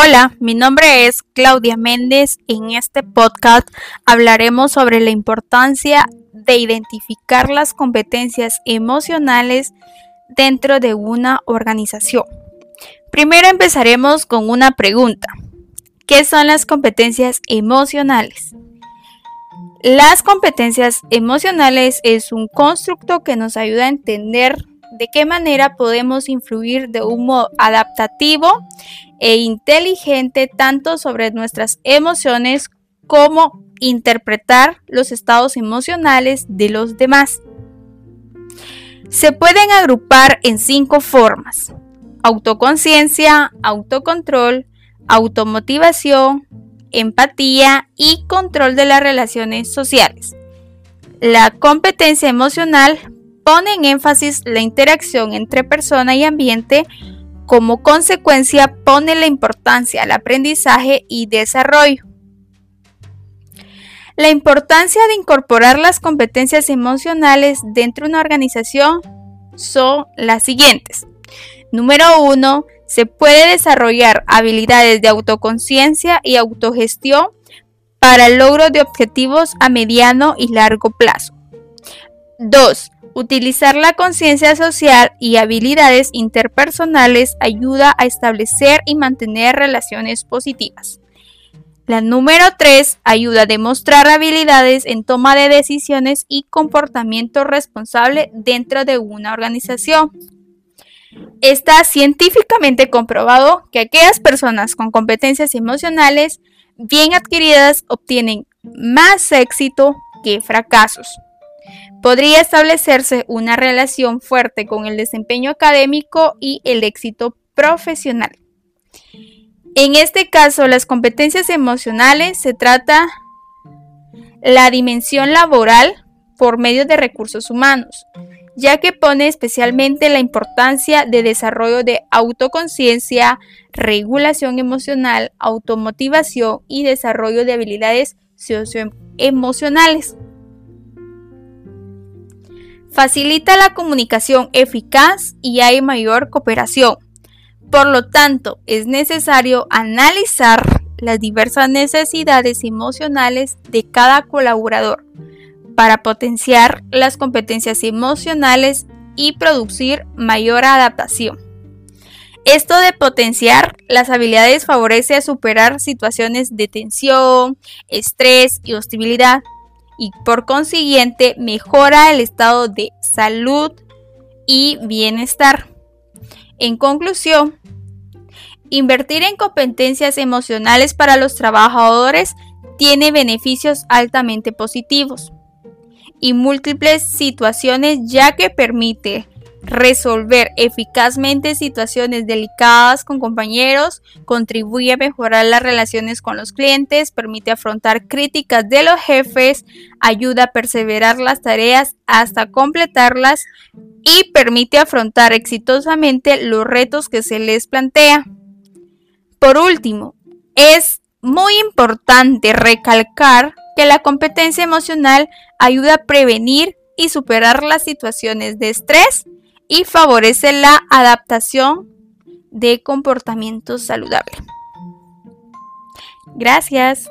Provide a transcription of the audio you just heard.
Hola, mi nombre es Claudia Méndez. En este podcast hablaremos sobre la importancia de identificar las competencias emocionales dentro de una organización. Primero empezaremos con una pregunta. ¿Qué son las competencias emocionales? Las competencias emocionales es un constructo que nos ayuda a entender de qué manera podemos influir de un modo adaptativo e inteligente tanto sobre nuestras emociones como interpretar los estados emocionales de los demás. Se pueden agrupar en cinco formas. Autoconciencia, autocontrol, automotivación, empatía y control de las relaciones sociales. La competencia emocional pone en énfasis la interacción entre persona y ambiente, como consecuencia pone la importancia al aprendizaje y desarrollo. La importancia de incorporar las competencias emocionales dentro de una organización son las siguientes. Número uno, se puede desarrollar habilidades de autoconciencia y autogestión para el logro de objetivos a mediano y largo plazo. 2. Utilizar la conciencia social y habilidades interpersonales ayuda a establecer y mantener relaciones positivas. La número 3 ayuda a demostrar habilidades en toma de decisiones y comportamiento responsable dentro de una organización. Está científicamente comprobado que aquellas personas con competencias emocionales bien adquiridas obtienen más éxito que fracasos podría establecerse una relación fuerte con el desempeño académico y el éxito profesional. En este caso, las competencias emocionales se trata la dimensión laboral por medio de recursos humanos, ya que pone especialmente la importancia de desarrollo de autoconciencia, regulación emocional, automotivación y desarrollo de habilidades socioemocionales. Facilita la comunicación eficaz y hay mayor cooperación. Por lo tanto, es necesario analizar las diversas necesidades emocionales de cada colaborador para potenciar las competencias emocionales y producir mayor adaptación. Esto de potenciar las habilidades favorece a superar situaciones de tensión, estrés y hostilidad y por consiguiente mejora el estado de salud y bienestar. En conclusión, invertir en competencias emocionales para los trabajadores tiene beneficios altamente positivos y múltiples situaciones ya que permite resolver eficazmente situaciones delicadas con compañeros, contribuye a mejorar las relaciones con los clientes, permite afrontar críticas de los jefes, ayuda a perseverar las tareas hasta completarlas y permite afrontar exitosamente los retos que se les plantea. Por último, es muy importante recalcar que la competencia emocional ayuda a prevenir y superar las situaciones de estrés y favorece la adaptación de comportamientos saludables. Gracias.